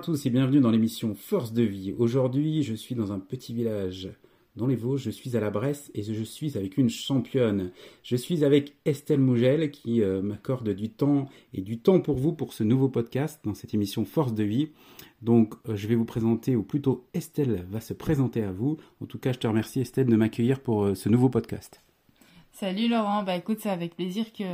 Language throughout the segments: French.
À tous et bienvenue dans l'émission Force de vie. Aujourd'hui, je suis dans un petit village dans les Vosges, je suis à la Bresse et je suis avec une championne. Je suis avec Estelle Mougel qui euh, m'accorde du temps et du temps pour vous pour ce nouveau podcast dans cette émission Force de vie. Donc euh, je vais vous présenter, ou plutôt Estelle va se présenter à vous. En tout cas, je te remercie Estelle de m'accueillir pour euh, ce nouveau podcast. Salut Laurent, bah écoute, c'est avec plaisir que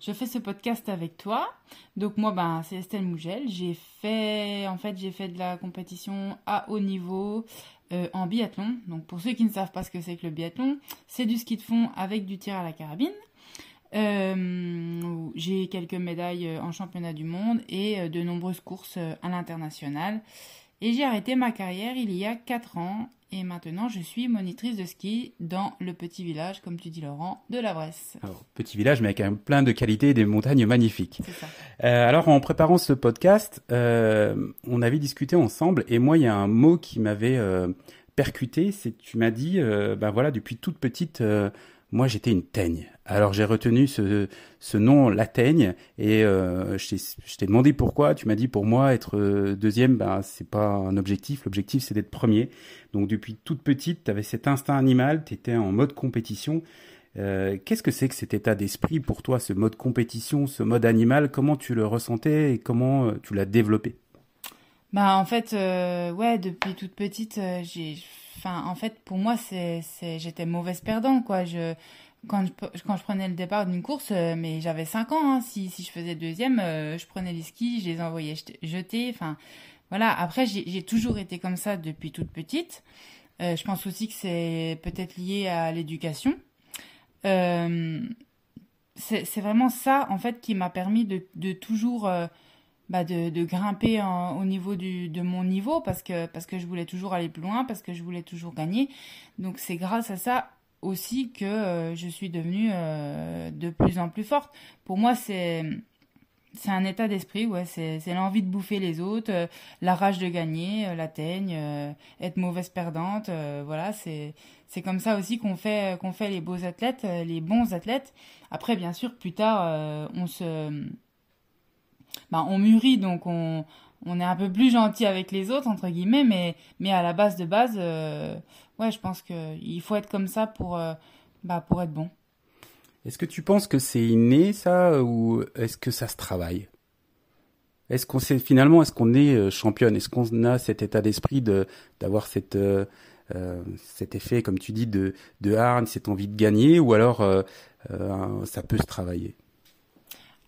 je fais ce podcast avec toi. Donc moi, bah, c'est Estelle Mougel. J'ai fait, en fait, j'ai fait de la compétition à haut niveau euh, en biathlon. Donc pour ceux qui ne savent pas ce que c'est que le biathlon, c'est du ski de fond avec du tir à la carabine. Euh, j'ai quelques médailles en championnat du monde et euh, de nombreuses courses à l'international. Et j'ai arrêté ma carrière il y a 4 ans et maintenant, je suis monitrice de ski dans le petit village, comme tu dis Laurent, de la Bresse. Alors, petit village, mais avec même plein de qualités et des montagnes magnifiques. Ça. Euh, alors, en préparant ce podcast, euh, on avait discuté ensemble et moi, il y a un mot qui m'avait euh, percuté. C'est tu m'as dit, ben voilà, depuis toute petite, moi, j'étais une teigne. Alors j'ai retenu ce, ce nom, la teigne, et euh, je t'ai demandé pourquoi. Tu m'as dit pour moi être euh, deuxième, ben c'est pas un objectif. L'objectif c'est d'être premier. Donc depuis toute petite, tu avais cet instinct animal, tu étais en mode compétition. Euh, Qu'est-ce que c'est que cet état d'esprit pour toi, ce mode compétition, ce mode animal? Comment tu le ressentais et comment euh, tu l'as développé? Bah en fait, euh, ouais, depuis toute petite, j'ai, enfin en fait pour moi c'est, j'étais mauvaise perdante quoi. Je quand je, prenais le départ d'une course, euh, mais j'avais 5 ans, hein, si, si je faisais deuxième, euh, je prenais les skis, je les envoyais jeter, enfin voilà. Après, j'ai toujours été comme ça depuis toute petite. Euh, je pense aussi que c'est peut-être lié à l'éducation. C'est vraiment ça, en fait, qui m'a permis de toujours... Bah de, grimper au niveau de mon niveau parce que, parce que je voulais toujours aller plus loin, parce que je voulais toujours gagner. Donc c'est grâce à ça aussi que euh, je suis devenue euh, de plus en plus forte. Pour moi, c'est c'est un état d'esprit, ouais, c'est l'envie de bouffer les autres, euh, la rage de gagner, la teigne, être mauvaise perdante, voilà, c'est c'est comme ça aussi qu'on fait qu'on fait les beaux athlètes, les bons athlètes. Après, bien sûr, plus tard, on se bah, on mûrit, donc on on est un peu plus gentil avec les autres entre guillemets, mais mais à la base de base ouais, je pense que il faut être comme ça pour, euh, bah, pour être bon. Est-ce que tu penses que c'est inné ça ou est-ce que ça se travaille? Est-ce qu'on sait finalement est-ce qu'on est euh, championne? Est-ce qu'on a cet état d'esprit de d'avoir cette euh, euh, cet effet comme tu dis de de hargne, cette envie de gagner ou alors euh, euh, ça peut se travailler?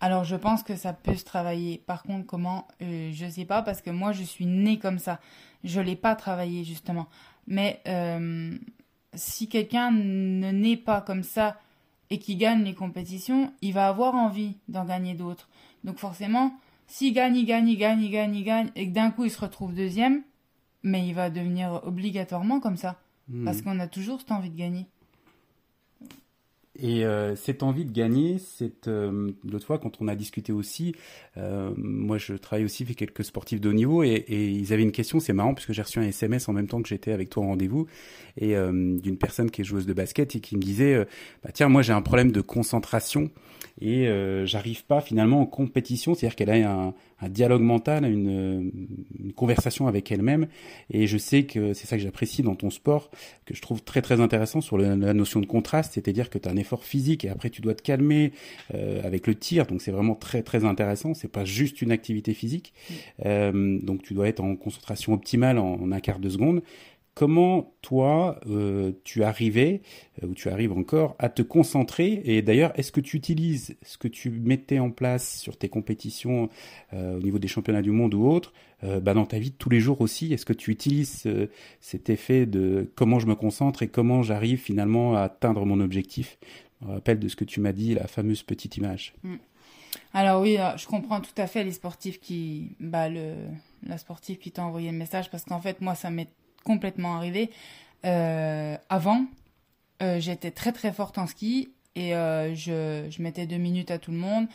Alors je pense que ça peut se travailler. Par contre, comment euh, Je sais pas parce que moi je suis née comme ça. Je l'ai pas travaillé justement. Mais euh, si quelqu'un ne naît pas comme ça et qui gagne les compétitions, il va avoir envie d'en gagner d'autres. Donc forcément, s'il gagne, il gagne, il gagne, il gagne, il gagne, et que d'un coup il se retrouve deuxième, mais il va devenir obligatoirement comme ça. Hmm. Parce qu'on a toujours cette envie de gagner. Et euh, cette envie de gagner, cette euh, l'autre fois quand on a discuté aussi, euh, moi je travaille aussi avec quelques sportifs de haut niveau et, et ils avaient une question, c'est marrant puisque j'ai reçu un SMS en même temps que j'étais avec toi au rendez-vous et euh, d'une personne qui est joueuse de basket et qui me disait, euh, bah tiens moi j'ai un problème de concentration et euh, j'arrive pas finalement en compétition, c'est-à-dire qu'elle a un, un dialogue mental, une, une conversation avec elle-même. Et je sais que c'est ça que j'apprécie dans ton sport, que je trouve très très intéressant sur le, la notion de contraste, c'est-à-dire que tu as un effort physique et après tu dois te calmer euh, avec le tir, donc c'est vraiment très très intéressant, c'est pas juste une activité physique, euh, donc tu dois être en concentration optimale en, en un quart de seconde. Comment toi euh, tu arrivais euh, ou tu arrives encore à te concentrer? Et d'ailleurs est-ce que tu utilises ce que tu mettais en place sur tes compétitions euh, au niveau des championnats du monde ou autres bah, dans ta vie de tous les jours aussi? Est-ce que tu utilises cet effet de comment je me concentre et comment j'arrive finalement à atteindre mon objectif? Je me rappelle de ce que tu m'as dit, la fameuse petite image. Alors oui, je comprends tout à fait les sportifs qui, bah le, la sportive qui t'a envoyé le message parce qu'en fait moi ça m'est complètement arrivé. Euh, avant, euh, j'étais très très forte en ski et euh, je, je mettais deux minutes à tout le monde.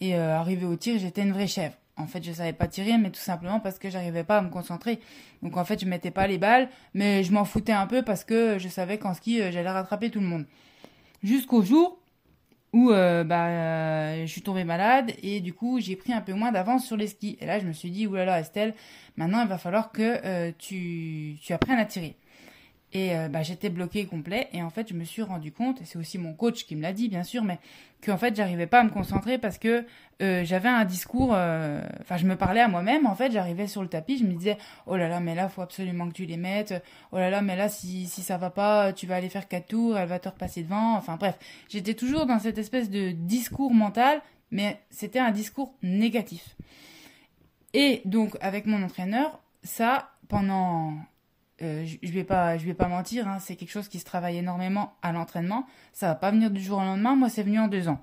Et arrivé au tir, j'étais une vraie chèvre. En fait, je savais pas tirer, mais tout simplement parce que j'arrivais pas à me concentrer. Donc en fait, je mettais pas les balles, mais je m'en foutais un peu parce que je savais qu'en ski, j'allais rattraper tout le monde. Jusqu'au jour où euh, bah, euh, je suis tombée malade et du coup j'ai pris un peu moins d'avance sur les skis. Et là je me suis dit, oulala Estelle, maintenant il va falloir que euh, tu, tu apprennes à tirer. Et euh, bah, j'étais bloquée complet. Et en fait, je me suis rendu compte, et c'est aussi mon coach qui me l'a dit, bien sûr, mais qu'en fait, j'arrivais pas à me concentrer parce que euh, j'avais un discours. Euh, enfin, je me parlais à moi-même. En fait, j'arrivais sur le tapis, je me disais, oh là là, mais là, faut absolument que tu les mettes. Oh là là, mais là, si, si ça va pas, tu vas aller faire quatre tours, elle va te repasser devant. Enfin, bref, j'étais toujours dans cette espèce de discours mental, mais c'était un discours négatif. Et donc, avec mon entraîneur, ça, pendant euh, je, vais pas, je vais pas mentir, hein, c'est quelque chose qui se travaille énormément à l'entraînement. Ça va pas venir du jour au lendemain. Moi, c'est venu en deux ans.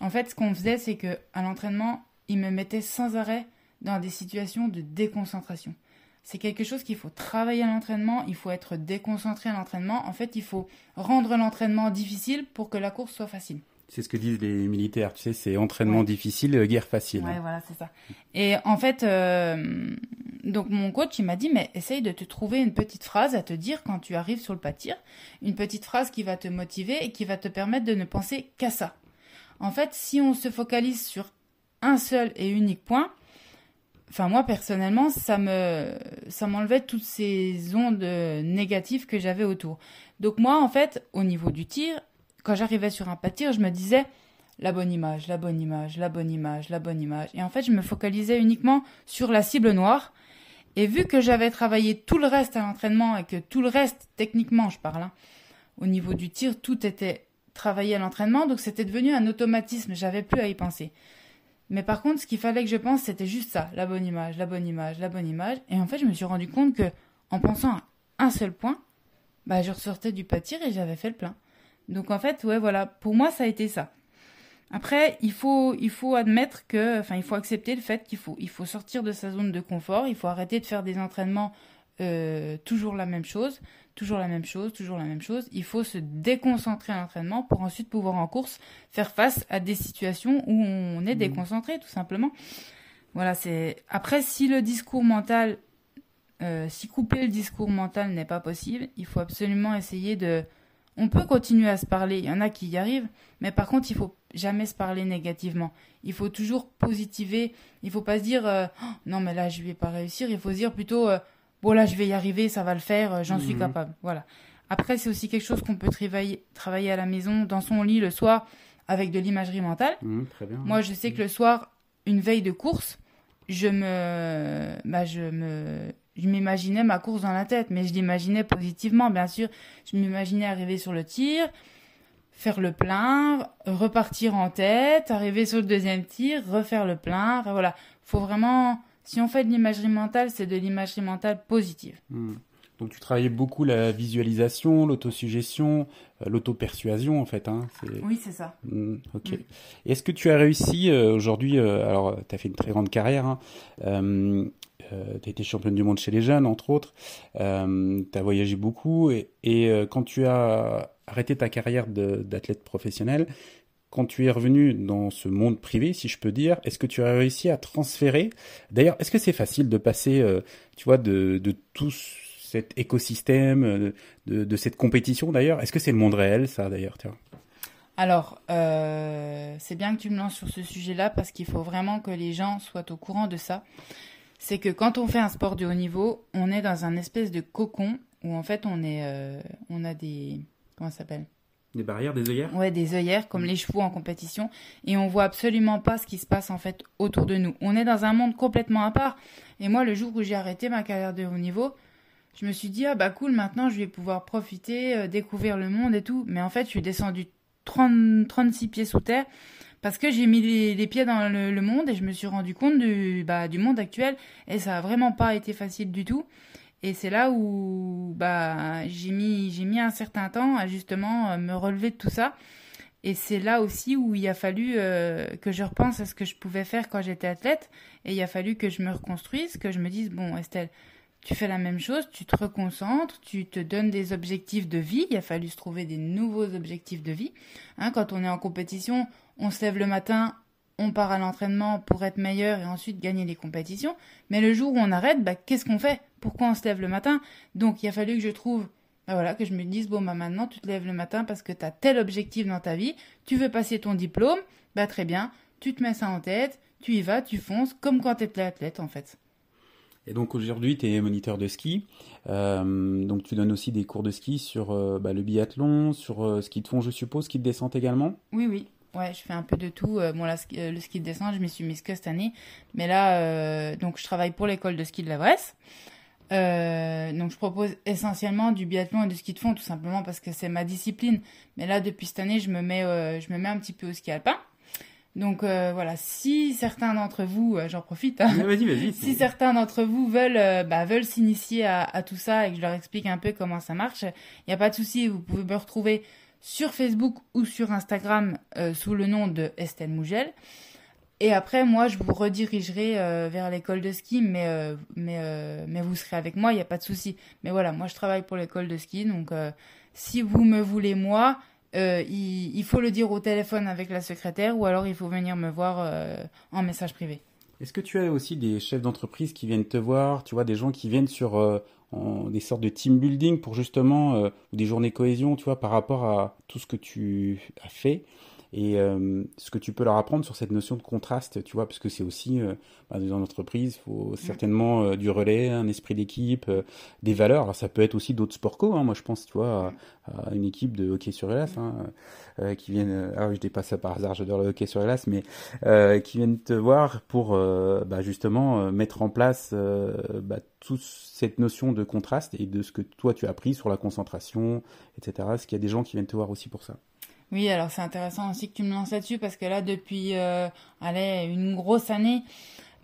En fait, ce qu'on faisait, c'est que à l'entraînement, il me mettait sans arrêt dans des situations de déconcentration. C'est quelque chose qu'il faut travailler à l'entraînement. Il faut être déconcentré à l'entraînement. En fait, il faut rendre l'entraînement difficile pour que la course soit facile. C'est ce que disent les militaires, tu sais, c'est entraînement difficile, guerre facile. Ouais, voilà, c'est ça. Et en fait, euh, donc mon coach, il m'a dit, mais essaye de te trouver une petite phrase à te dire quand tu arrives sur le pâtir, une petite phrase qui va te motiver et qui va te permettre de ne penser qu'à ça. En fait, si on se focalise sur un seul et unique point, enfin moi personnellement, ça me, ça m'enlevait toutes ces ondes négatives que j'avais autour. Donc moi, en fait, au niveau du tir, quand j'arrivais sur un pâtir, je me disais la bonne image, la bonne image, la bonne image, la bonne image. Et en fait, je me focalisais uniquement sur la cible noire. Et vu que j'avais travaillé tout le reste à l'entraînement et que tout le reste, techniquement, je parle, hein, au niveau du tir, tout était travaillé à l'entraînement, donc c'était devenu un automatisme, j'avais plus à y penser. Mais par contre, ce qu'il fallait que je pense, c'était juste ça, la bonne image, la bonne image, la bonne image. Et en fait, je me suis rendu compte que, en pensant à un seul point, bah, je ressortais du pâtir et j'avais fait le plein. Donc en fait, ouais, voilà, pour moi, ça a été ça. Après, il faut, il faut admettre que, enfin, il faut accepter le fait qu'il faut, il faut sortir de sa zone de confort, il faut arrêter de faire des entraînements euh, toujours la même chose, toujours la même chose, toujours la même chose. Il faut se déconcentrer à l'entraînement pour ensuite pouvoir en course faire face à des situations où on est mmh. déconcentré, tout simplement. Voilà, c'est. Après, si le discours mental, euh, si couper le discours mental n'est pas possible, il faut absolument essayer de on peut continuer à se parler, il y en a qui y arrivent, mais par contre, il faut jamais se parler négativement. Il faut toujours positiver. Il faut pas se dire euh, oh, non mais là je vais pas réussir. Il faut se dire plutôt euh, bon là je vais y arriver, ça va le faire, euh, j'en suis mhm. capable. Voilà. Après c'est aussi quelque chose qu'on peut travailler, travailler à la maison, dans son lit le soir, avec de l'imagerie mentale. Mhm, très bien. Moi je sais que le soir, une veille de course, je me, bah, je me, je m'imaginais ma course dans la tête, mais je l'imaginais positivement, bien sûr. Je m'imaginais arriver sur le tir, faire le plein, repartir en tête, arriver sur le deuxième tir, refaire le plein. voilà, faut vraiment. Si on fait de l'imagerie mentale, c'est de l'imagerie mentale positive. Hmm. Donc tu travaillais beaucoup la visualisation, l'autosuggestion, euh, l'auto-persuasion en fait. Hein, oui, c'est ça. Hmm, ok. Hmm. Est-ce que tu as réussi euh, aujourd'hui, euh, alors tu as fait une très grande carrière, hein, euh, tu as été championne du monde chez les jeunes, entre autres. Euh, tu as voyagé beaucoup. Et, euh, quand tu as arrêté ta carrière d'athlète professionnel, quand tu es revenu dans ce monde privé, si je peux dire, est-ce que tu as réussi à transférer? D'ailleurs, est-ce que c'est facile de passer, tu vois, de, tout cet écosystème, de, cette compétition d'ailleurs? Est-ce que c'est le monde réel, ça d'ailleurs alors, c'est bien que tu me lances sur ce sujet-là parce qu'il faut vraiment que les gens soient au courant de ça c'est que quand on fait un sport de haut niveau, on est dans un espèce de cocon où en fait on est, euh, on a des, comment ça s'appelle? Des barrières, des œillères? Ouais, des œillères comme les chevaux en compétition, et on voit absolument pas ce qui se passe en fait autour de nous. On est dans un monde complètement à part. Et moi, le jour où j'ai arrêté ma carrière de haut niveau, je me suis dit ah bah cool, maintenant je vais pouvoir profiter, euh, découvrir le monde et tout. Mais en fait, je suis descendu 30, 36 pieds sous terre parce que j'ai mis les, pieds dans le, monde et je me suis rendu compte du, bah, du monde actuel et ça a vraiment pas été facile du tout. Et c'est là où bah, j'ai mis, j'ai mis un certain temps à justement euh, me relever de tout ça. Et c'est là aussi où il a fallu euh, que je repense à ce que je pouvais faire quand j'étais athlète. Et il a fallu que je me reconstruise, que je me dise, bon Estelle, tu fais la même chose, tu te reconcentres, tu te donnes des objectifs de vie. Il a fallu se trouver des nouveaux objectifs de vie. Hein, quand on est en compétition, on se lève le matin, on part à l'entraînement pour être meilleur et ensuite gagner les compétitions. Mais le jour où on arrête, bah, qu'est-ce qu'on fait? Pourquoi on se lève le matin? Donc il a fallu que je trouve, bah, voilà, que je me dise, bon, bah, maintenant tu te lèves le matin parce que tu as tel objectif dans ta vie, tu veux passer ton diplôme, bah, très bien, tu te mets ça en tête, tu y vas, tu fonces, comme quand tu étais athlète en fait. Et donc aujourd'hui, tu es moniteur de ski. Euh, donc tu donnes aussi des cours de ski sur euh, bah, le biathlon, sur euh, ski de fond, je suppose, ski de descente également? Oui, oui. Ouais, je fais un peu de tout. bon, là, le ski de descente, je m'y suis mise que cette année. Mais là, donc je travaille pour l'école de ski de la Bresse. donc je propose essentiellement du biathlon et du ski de fond, tout simplement parce que c'est ma discipline. Mais là, depuis cette année, je me mets, je me mets un petit peu au ski alpin. Donc euh, voilà, si certains d'entre vous, euh, j'en profite, hein, si certains d'entre vous veulent, euh, bah, veulent s'initier à, tout ça et que je leur explique un peu comment ça marche, il n'y a pas de souci, vous pouvez me retrouver sur Facebook ou sur Instagram sous le nom de Estelle Mougel. Et après, moi, je vous redirigerai vers l'école de ski, mais, mais, mais vous serez avec moi, il n'y a pas de souci. Mais voilà, moi, je travaille pour l'école de ski, donc si vous me voulez, moi, euh, il, faut le dire au téléphone avec la secrétaire ou alors il faut venir me voir euh, en message privé. Est-ce que tu as aussi des chefs d'entreprise qui viennent te voir, tu vois, des gens qui viennent sur euh, des sortes de team building pour justement, des journées cohésion, tu vois, par rapport à tout ce que tu as fait? Et euh, ce que tu peux leur apprendre sur cette notion de contraste, tu vois, parce que c'est aussi euh, bah, dans l'entreprise, il faut certainement euh, du relais, un esprit d'équipe, euh, des valeurs. Alors ça peut être aussi d'autres sports co. Hein. Moi, je pense, tu vois, à, une équipe de hockey sur glace hein, qui viennent. Ah oui, je dépasse ça par hasard. J'adore le hockey sur glace, mais qui viennent te voir pour bah, justement mettre en place bah, toute cette notion de contraste et de ce que toi tu as appris sur la concentration, etc. Est-ce qu'il y a des gens qui viennent te voir aussi pour ça? Oui, alors c'est intéressant aussi que tu me lances là-dessus parce que là, depuis euh, allez, une grosse année,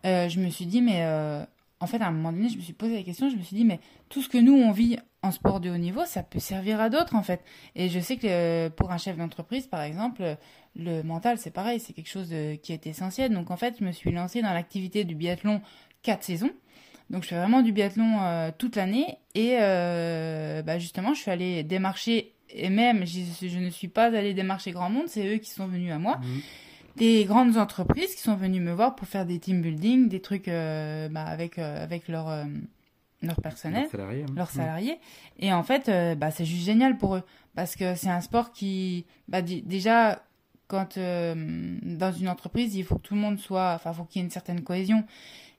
euh, je me suis dit, mais euh, en fait, à un moment donné, je me suis posé la question, je me suis dit, mais tout ce que nous, on vit en sport de haut niveau, ça peut servir à d'autres, en fait. Et je sais que pour un chef d'entreprise, par exemple, le mental, c'est pareil, c'est quelque chose qui est essentiel. Donc, en fait, je me suis lancée dans l'activité du biathlon quatre saisons. Donc je fais vraiment du biathlon toute l'année et bah, justement je suis allée démarcher et même, je, ne suis pas allée démarcher grand monde, c'est eux qui sont venus à moi. Mhm. Des grandes entreprises qui sont venues me voir pour faire des team building, des trucs euh, bah, avec, euh, avec leur, euh, leur personnel, leurs salariés. Hein. Et en fait, bah, c'est juste génial pour eux. Parce que c'est un sport qui, bah, déjà, quand dans une entreprise, il faut que tout le monde soit, enfin, faut qu'il y ait une certaine cohésion.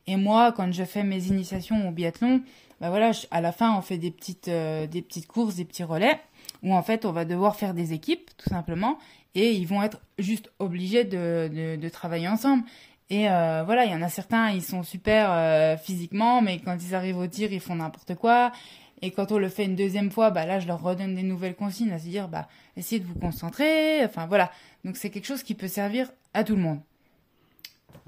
Et moi, quand je fais mes initiations au biathlon, bah voilà, à la fin, on fait des petites, des petites courses, des petits relais où en fait on va devoir faire des équipes tout simplement et ils vont être juste obligés de, de, travailler ensemble. Et euh, voilà, il y en a certains, ils sont super euh, physiquement, mais quand ils arrivent au tir, ils font n'importe quoi. Et quand on le fait une deuxième fois, bah là, je leur redonne des nouvelles consignes, à se dire, bah, essayez de vous concentrer. Enfin, voilà. Donc, c'est quelque chose qui peut servir à tout le monde.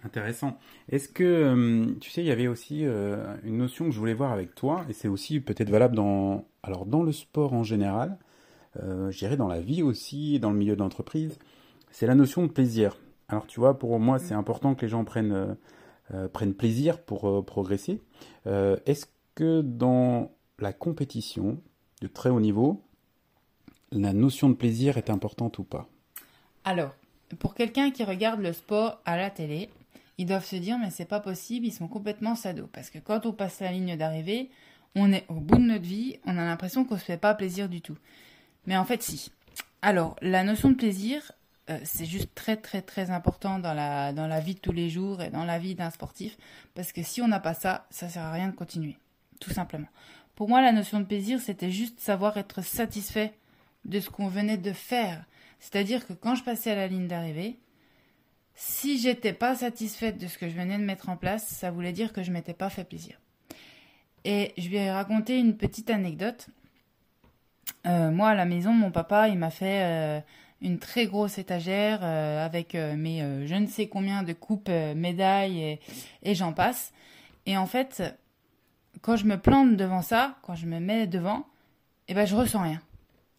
Intéressant. Est-ce que, euh, tu sais, il y avait aussi une notion que je voulais voir avec toi, et c'est aussi peut-être valable dans, alors, dans le sport en général, euh, je dirais dans la vie aussi, dans le milieu de l'entreprise, c'est la notion de plaisir. Alors tu vois, pour moi, c'est mm. important que les gens prennent, euh, euh, prennent plaisir pour progresser. Est-ce que dans la compétition de très haut niveau, la notion de plaisir est importante ou pas? Alors, pour quelqu'un qui regarde le sport à la télé, ils doivent se dire mais c'est pas possible, ils sont complètement sados parce que quand on passe la ligne d'arrivée, on est au bout de notre vie, on a l'impression qu'on se fait pas plaisir du tout. Mais en fait, si. Alors, la notion de plaisir, euh, c'est juste très très très important dans la, dans la vie de tous les jours et dans la vie d'un sportif, parce que si on n'a pas ça, ça sert à rien de continuer, tout simplement. Pour moi, la notion de plaisir, c'était juste savoir être satisfait de ce qu'on venait de faire. C'est-à-dire que quand je passais à la ligne d'arrivée, si j'étais pas satisfaite de ce que je venais de mettre en place, ça voulait dire que je m'étais pas fait plaisir. Et je vais raconter une petite anecdote. Euh, moi, à la maison, mon papa, il m'a fait euh, une très grosse étagère euh, avec mes je ne sais combien de coupes, médailles et, j'en passe. Et en fait, quand je me plante devant ça, quand je me mets devant, eh ben, je ressens rien.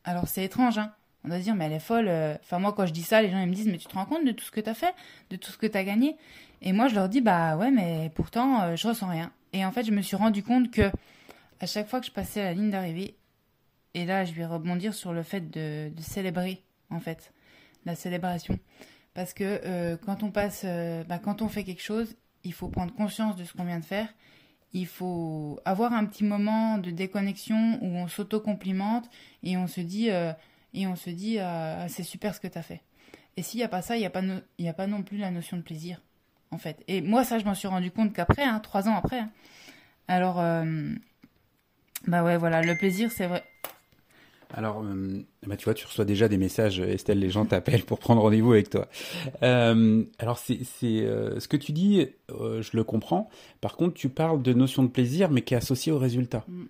Alors, c'est étrange, hein. On doit se dire, mais elle est folle. Enfin, moi, quand je dis ça, les gens ils me disent, mais tu te rends compte de tout ce que tu as fait, de tout ce que tu as gagné? Et moi, je leur dis, bah ouais, mais pourtant, je ressens rien. Et en fait, je me suis rendu compte que à chaque fois que je passais la ligne d'arrivée, et là, je vais rebondir sur le fait de, célébrer, en fait, la célébration. Parce que euh, quand on passe, euh, bah, quand on fait quelque chose, il faut prendre conscience de ce qu'on vient de faire. Il faut avoir un petit moment de déconnexion où on s'auto-complimente et on se dit, euh, et on se dit c'est super ce que tu as fait. Et s'il n'y a pas ça, il n'y a, pas a pas non plus la notion de plaisir, en fait. Et moi, ça, je m'en suis rendu compte qu'après, hein, trois ans après. Hein. Alors, bah ouais, voilà, le plaisir, c'est vrai. Alors, euh, bah tu vois, tu reçois déjà des messages, Estelle, les gens t'appellent pour prendre rendez-vous avec toi. Euh, alors, c'est euh, ce que tu dis, je le comprends. Par contre, tu parles de notion de plaisir, mais qui est associée au résultat. Mm.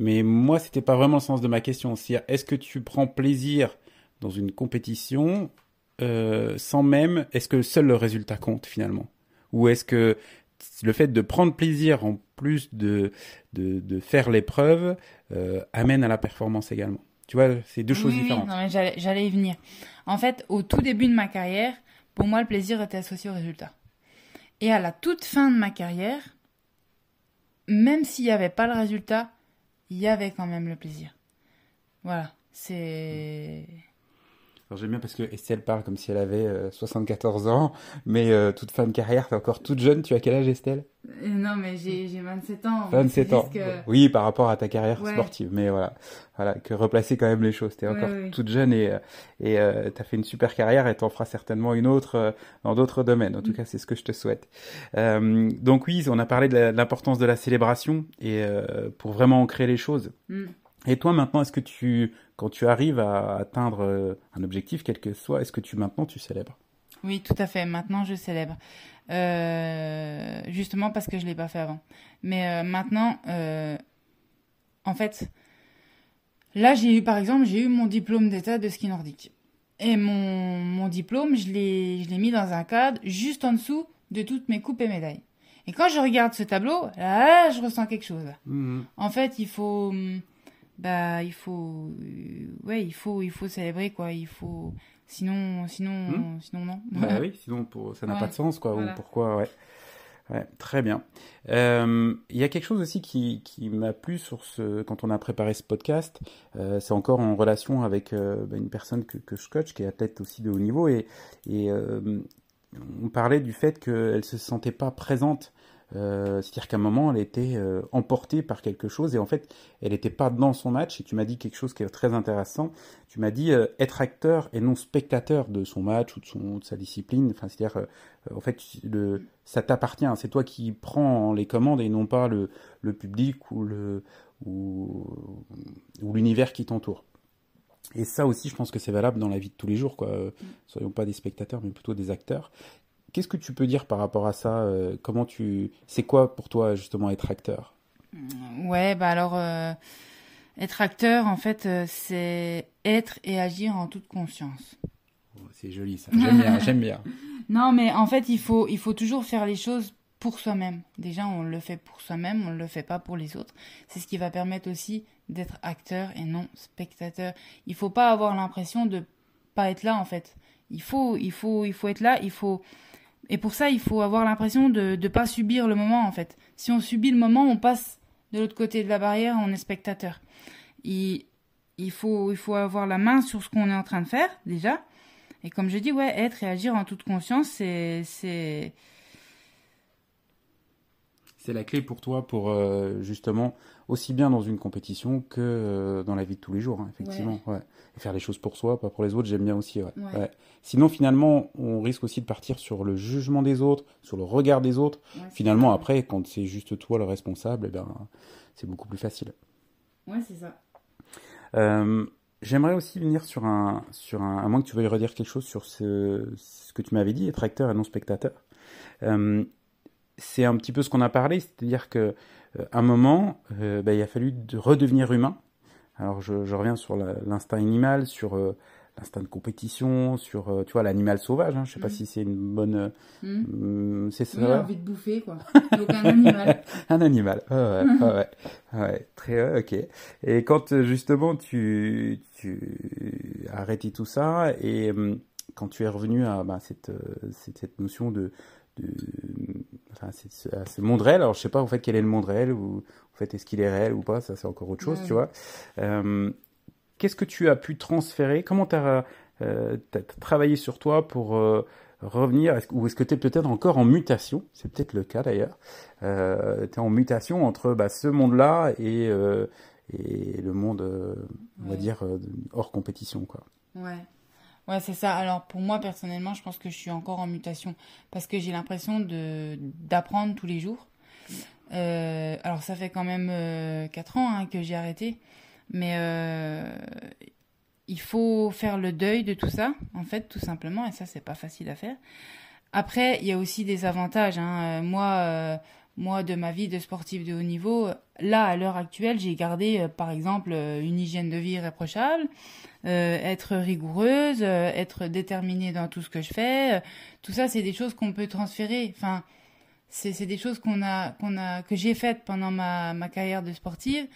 Mais moi, c'était pas vraiment le sens de ma question. C'est est-ce que tu prends plaisir dans une compétition sans même, est-ce que seul le résultat compte finalement? Ou est-ce que le fait de prendre plaisir en plus de, de, faire l'épreuve euh, amène à la performance également? Tu vois, c'est deux choses différentes. Oui, j'allais y venir. En fait, au tout début de ma carrière, pour moi, le plaisir était associé au résultat. Et à la toute fin de ma carrière, même s'il n'y avait pas le résultat, il y avait quand même le plaisir. Voilà, c'est j'aime bien parce que Estelle parle comme si elle avait 74 euh, ans, mais euh, toute fin de carrière, t'es encore toute jeune. Tu as quel âge Estelle? Euh, Non, mais j'ai 27 ans. 27 ans. Oui, par rapport à ta carrière sportive, mais voilà, voilà, que replacer quand même les choses. T'es encore toute jeune et et t'as fait une super carrière et t'en feras certainement une autre dans d'autres domaines. En tout mm. cas, c'est ce que je te souhaite. donc oui, on a parlé de l'importance de la célébration et pour vraiment ancrer les choses. Mm. Et toi maintenant, est-ce que tu, quand tu arrives à atteindre euh, un objectif, quel que soit, est-ce que tu maintenant tu célèbres? Oui, tout à fait. Maintenant, je célèbre. Euh, justement parce que je l'ai pas fait avant. Mais euh, maintenant, en fait, là j'ai eu, par exemple, j'ai eu mon diplôme d'état de ski nordique. Et mon, mon diplôme, je l'ai, je l'ai mis dans un cadre juste en dessous de toutes mes coupes et médailles. Et quand je regarde ce tableau, là, je ressens quelque chose. Mmh. En fait, il faut hum, bah il faut euh, ouais il faut il faut célébrer quoi il faut sinon sinon hmm. sinon non bah oui sinon pour ça n'a pas de sens quoi ou pourquoi ouais Ouais, très bien. Euh, il y a quelque chose aussi qui, qui m'a plu sur ce, quand on a préparé ce podcast. Euh, c'est encore en relation avec bah, une personne que, que je coach, qui est athlète aussi de haut niveau, et, et on parlait du fait qu'elle se sentait pas présente euh, c'est-à-dire qu'à un moment, elle était euh, emportée par quelque chose et en fait, elle n'était pas dans son match. Et tu m'as dit quelque chose qui est très intéressant. Tu m'as dit euh, être acteur et non spectateur de son match ou de, son, de sa discipline. Enfin, c'est-à-dire, en fait, le, ça t'appartient. C'est toi qui prends les commandes et non pas le, le public ou le ou, ou l'univers qui t'entoure. Et ça aussi, je pense que c'est valable dans la vie de tous les jours. Quoi. Soyons pas des spectateurs, mais plutôt des acteurs. Qu'est-ce que tu peux dire par rapport à ça euh, Comment tu, c'est quoi pour toi justement être acteur? Mmh, Ouais, bah alors euh, être acteur, en fait, euh, c'est être et agir en toute conscience. Oh, c'est joli ça. J'aime bien, j'aime bien. Non, mais en fait, il faut, il faut toujours faire les choses pour soi-même. Déjà, on le fait pour soi-même, on ne le fait pas pour les autres. C'est ce qui va permettre aussi d'être acteur et non spectateur. Il faut pas avoir l'impression de pas être là en fait. Il faut, il faut, il faut être là. Il faut et pour ça, il faut avoir l'impression de ne pas subir le moment, en fait. Si on subit le moment, on passe de l'autre côté de la barrière, on est spectateur. Il, il, faut, il faut avoir la main sur ce qu'on est en train de faire, déjà. Et comme je dis, ouais, être et agir en toute conscience, c'est... c'est... La clé pour toi pour euh, justement aussi bien dans une compétition que euh, dans la vie de tous les jours, hein, effectivement. Ouais. Et faire les choses pour soi, pas pour les autres, j'aime bien aussi. Ouais. Sinon, finalement, on risque aussi de partir sur le jugement des autres, sur le regard des autres. finalement, après, quand c'est juste toi le responsable, eh ben, c'est beaucoup plus facile. Ouais, c'est ça. Euh, j'aimerais aussi venir sur un, sur un, à moins que tu veuilles redire quelque chose sur ce, ce que tu m'avais dit, être acteur et non spectateur. Euh, c'est un petit peu ce qu'on a parlé, c'est-à-dire que euh, un moment, euh, bah, il a fallu de redevenir humain. Alors je, reviens sur l'instinct animal, sur euh, l'instinct de compétition, sur tu vois l'animal sauvage. Hein. Je sais pas mm. si c'est une bonne. Mm. c'est ça. Oui, envie de bouffer quoi. Donc un animal. un animal. ouais, ouais, ouais, Très ok. Et quand justement tu tu as arrêté tout ça et quand tu es revenu à bah, cette, cette, cette notion de, de ce, monde réel. Alors je sais pas en fait quel est le monde réel ou en fait est-ce qu'il est réel ou pas, ça c'est encore autre chose, tu vois. Qu'est-ce que tu as pu transférer? Comment tu as, travaillé sur toi pour revenir? Ou est-ce que tu es peut-être encore en mutation? C'est peut-être le cas d'ailleurs. tu es en mutation entre bah, ce monde-là et, et le monde, on va dire, hors compétition. quoi. Ouais. Ouais, c'est ça. Alors pour moi personnellement, je pense que je suis encore en mutation parce que j'ai l'impression de d'apprendre tous les jours. Euh, alors ça fait quand même euh, 4 ans hein, que j'ai arrêté, mais euh, il faut faire le deuil de tout ça, en fait, tout simplement, et ça c'est pas facile à faire. Après, il y a aussi des avantages. Hein. Euh, moi, moi, de ma vie de sportive de haut niveau, là, à l'heure actuelle, j'ai gardé, euh, par exemple, une hygiène de vie irréprochable. Euh, être rigoureuse, euh, être déterminée dans tout ce que je fais. Euh, tout ça, c'est des choses qu'on peut transférer. Enfin, c'est des choses qu'on a, a, que j'ai faites pendant ma, ma carrière de sportive.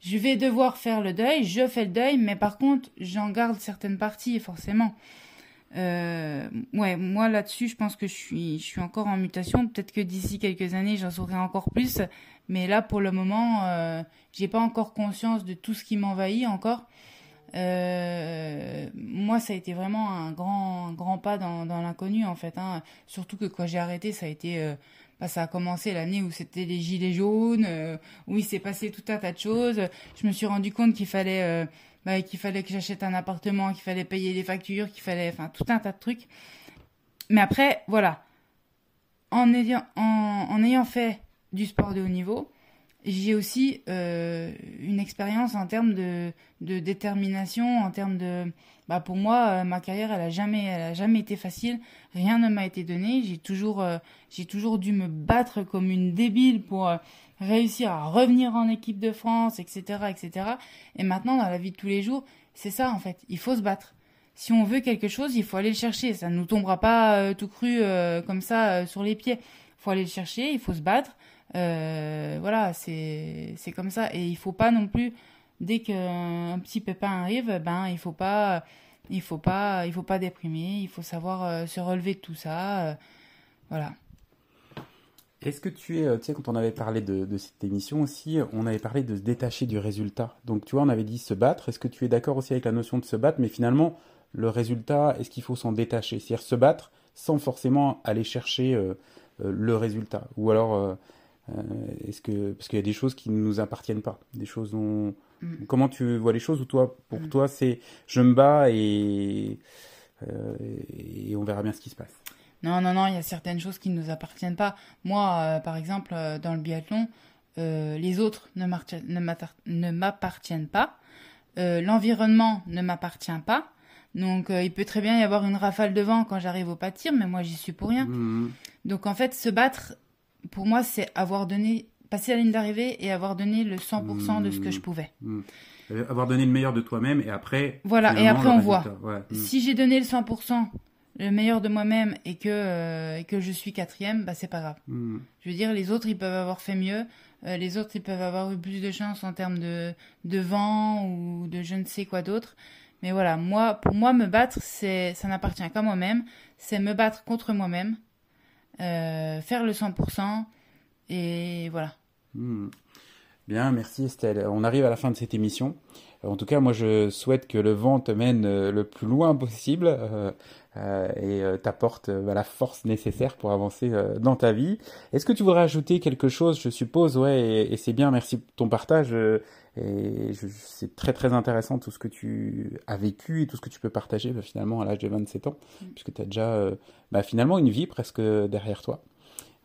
Je vais devoir faire le deuil, je fais le deuil, mais par contre, j'en garde certaines parties, forcément. Euh, ouais, moi là-dessus, je pense que je suis, je suis encore en mutation. Peut-être que d'ici quelques années, j'en saurai encore plus. Mais là, pour le moment, euh, j'ai pas encore conscience de tout ce qui m'envahit encore. Euh, moi, ça a été vraiment un grand, grand pas dans, l'inconnu, en fait. Hein. Surtout que quand j'ai arrêté, ça a été... Euh, bah, ça a commencé l'année où c'était les gilets jaunes, où il s'est passé tout un tas de choses. Je me suis rendu compte qu'il fallait, bah, qu'il fallait que j'achète un appartement, qu'il fallait payer les factures, qu'il fallait, enfin, tout un tas de trucs. Mais après, voilà, en ayant, fait du sport de haut niveau, j'ai aussi euh, une expérience en termes de, détermination, en termes de... Bah pour moi, euh, ma carrière, elle a jamais, elle a jamais été facile. Rien ne m'a été donné. J'ai toujours, euh, j'ai toujours dû me battre comme une débile pour réussir à revenir en équipe de France, etc., etc. Et maintenant, dans la vie de tous les jours, c'est ça en fait. Il faut se battre. Si on veut quelque chose, il faut aller le chercher. Ça ne nous tombera pas tout cru comme ça sur les pieds. Il faut aller le chercher, il faut se battre. Euh, voilà, c'est comme ça. Et il faut pas non plus, dès qu'un petit pépin arrive, ben il faut faut faut pas déprimer. Il faut savoir euh, se relever de tout ça. Euh, voilà. Est-ce que tu es, tu sais, quand on avait parlé de, de, cette émission aussi, on avait parlé de se détacher du résultat. Donc, tu vois, on avait dit se battre. Est-ce que tu es d'accord aussi avec la notion de se battre? Mais finalement, le résultat, est-ce qu'il faut s'en détacher? C'est-à-dire se battre sans forcément aller chercher le résultat Ou alors, euh, est-ce que parce qu'il y a des choses qui ne nous appartiennent pas, des choses dont mm. comment tu vois les choses ou toi pour mm. toi c'est je me bats et euh, et on verra bien ce qui se passe. Non non non, il y a certaines choses qui ne nous appartiennent pas. Moi euh, par exemple dans le biathlon, les autres ne m'appartiennent pas. L'environnement ne m'appartient pas. Donc il peut très bien y avoir une rafale de vent quand j'arrive au pas de tir, mais moi j'y suis pour rien. Mm. Donc en fait se battre pour moi, c'est avoir donné, passer la ligne d'arrivée et avoir donné le 100% de ce que je pouvais. Mmh. Mmh. Avoir donné le meilleur de toi-même et après. Voilà, et après on voit. Mmh. Si j'ai donné le 100%, le meilleur de moi-même et que, euh, et que je suis quatrième, bah c'est pas grave. Je veux dire, les autres, ils peuvent avoir fait mieux. Euh, les autres, ils peuvent avoir eu plus de chance en termes de, de vent ou de je ne sais quoi d'autre. Mais voilà, moi, pour moi, me battre, c'est, ça n'appartient qu'à moi-même. C'est me battre contre moi-même euh, faire le 100%, et voilà. Hmm. Bien, merci Estelle. On arrive à la fin de cette émission. En tout cas, moi, je souhaite que le vent te mène euh, le plus loin possible euh, et t'apporte bah, la force nécessaire pour avancer dans ta vie. Est-ce que tu voudrais ajouter quelque chose? Je suppose, ouais, et, c'est bien. Merci pour ton partage. et c'est très très intéressant tout ce que tu as vécu et tout ce que tu peux partager bah, finalement à l'âge de 27 ans, mm. puisque tu as déjà bah, finalement une vie presque derrière toi.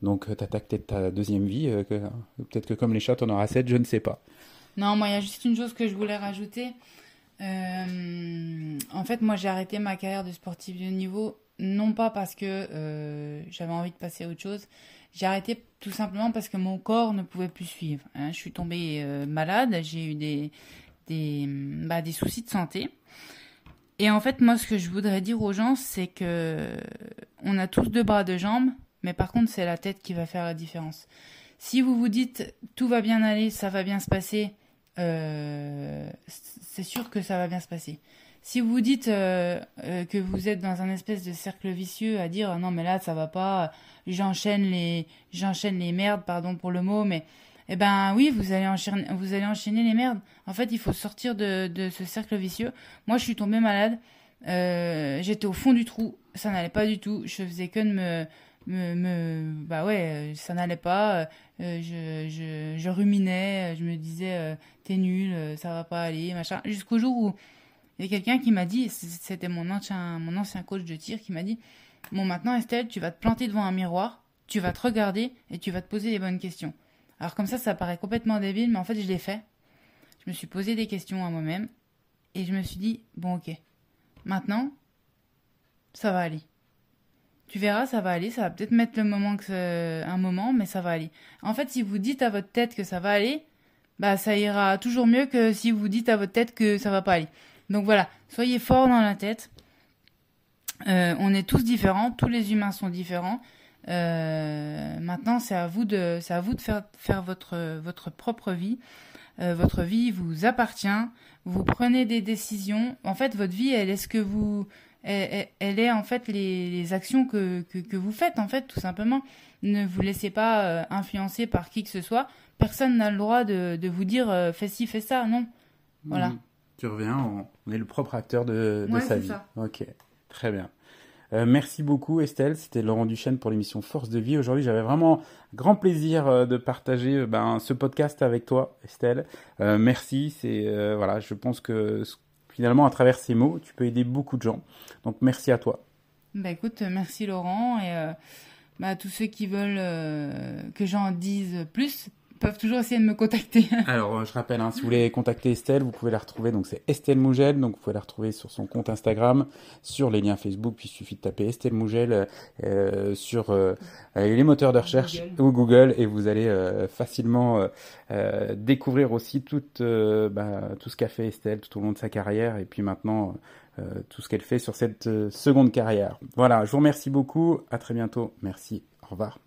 Donc tu attaques peut-être ta deuxième vie, peut-être que comme les chats, on aura sept, je ne sais pas. Non, moi, il y a juste une chose que je voulais rajouter. Euh, en fait, moi, j'ai arrêté ma carrière de sportive de niveau, non pas parce que euh, j'avais envie de passer à autre chose. J'ai arrêté tout simplement parce que mon corps ne pouvait plus suivre. Hein. Je suis tombée euh, malade, j'ai eu bah, des soucis de santé. Et en fait, moi, ce que je voudrais dire aux gens, c'est que on a tous deux bras, deux jambes, mais par contre, c'est la tête qui va faire la différence. Si vous vous dites tout va bien aller, ça va bien se passer, euh, c'est sûr que ça va bien se passer. si vous dites que vous êtes dans un espèce de cercle vicieux à dire non mais là ça va pas, j'enchaîne les j'enchaîne les merdes pardon pour le mot mais eh ben oui, vous allez enchaîner, vous allez enchaîner les merdes. En fait, il faut sortir de, de ce cercle vicieux. Moi, je suis tombée malade. Euh, j'étais au fond du trou. Ça n'allait pas du tout. Je faisais que de me, me, me bah ouais, ça n'allait pas. Euh, je, je, je, ruminais. Je me disais, euh, t'es nul, ça va pas aller, machin. Jusqu'au jour où il y a quelqu'un qui m'a dit, c'était mon ancien, mon ancien coach de tir qui m'a dit, bon maintenant Estelle, tu vas te planter devant un miroir, tu vas te regarder et tu vas te poser les bonnes questions. Alors comme ça, ça paraît complètement débile, mais en fait, je l'ai fait. Je me suis posé des questions à moi-même et je me suis dit, bon ok, maintenant, ça va aller. Tu verras, ça va aller, ça va peut-être mettre le moment un moment, mais ça va aller. En fait, si vous dites à votre tête que ça va aller, bah ça ira toujours mieux que si vous dites à votre tête que ça va pas aller. Donc voilà, soyez fort dans la tête. Euh, on est tous différents, tous les humains sont différents. Euh, maintenant, c'est à vous de, c'est à vous de faire, faire votre, votre propre vie. Euh, votre vie vous appartient. Vous prenez des décisions. En fait, votre vie, elle est ce que vous, elle, elle est en fait les, les actions que, que, que, vous faites, en fait, tout simplement. Ne vous laissez pas euh, influencer par qui que ce soit. Personne n'a le droit de, de vous dire euh, fais ci, fais ça. Non. Voilà. Mmh. Tu reviens, on, est le propre acteur de, de sa vie. Ça. Ok, très bien. Euh, merci beaucoup Estelle, c'était Laurent Duchesne pour l'émission Force de vie. Aujourd'hui, j'avais vraiment grand plaisir euh, de partager euh, ben, ce podcast avec toi, Estelle. merci, c'est voilà, je pense que finalement à travers ces mots, tu peux aider beaucoup de gens. Donc merci à toi. Bah écoute, merci Laurent et bah, tous ceux qui veulent que j'en dise plus, peuvent toujours essayer de me contacter. Alors, je rappelle, hein, si vous voulez contacter Estelle, vous pouvez la retrouver. Donc, c'est Estelle Mougel. Donc, vous pouvez la retrouver sur son compte Instagram, sur les liens Facebook. Puis, il suffit de taper Estelle Mougel euh, sur euh, les moteurs de recherche ou Google et vous allez euh, facilement euh, découvrir aussi tout, bah, tout ce qu'a fait Estelle tout au long de sa carrière et puis maintenant tout ce qu'elle fait sur cette seconde carrière. Voilà, je vous remercie beaucoup. À très bientôt. Merci. Au revoir.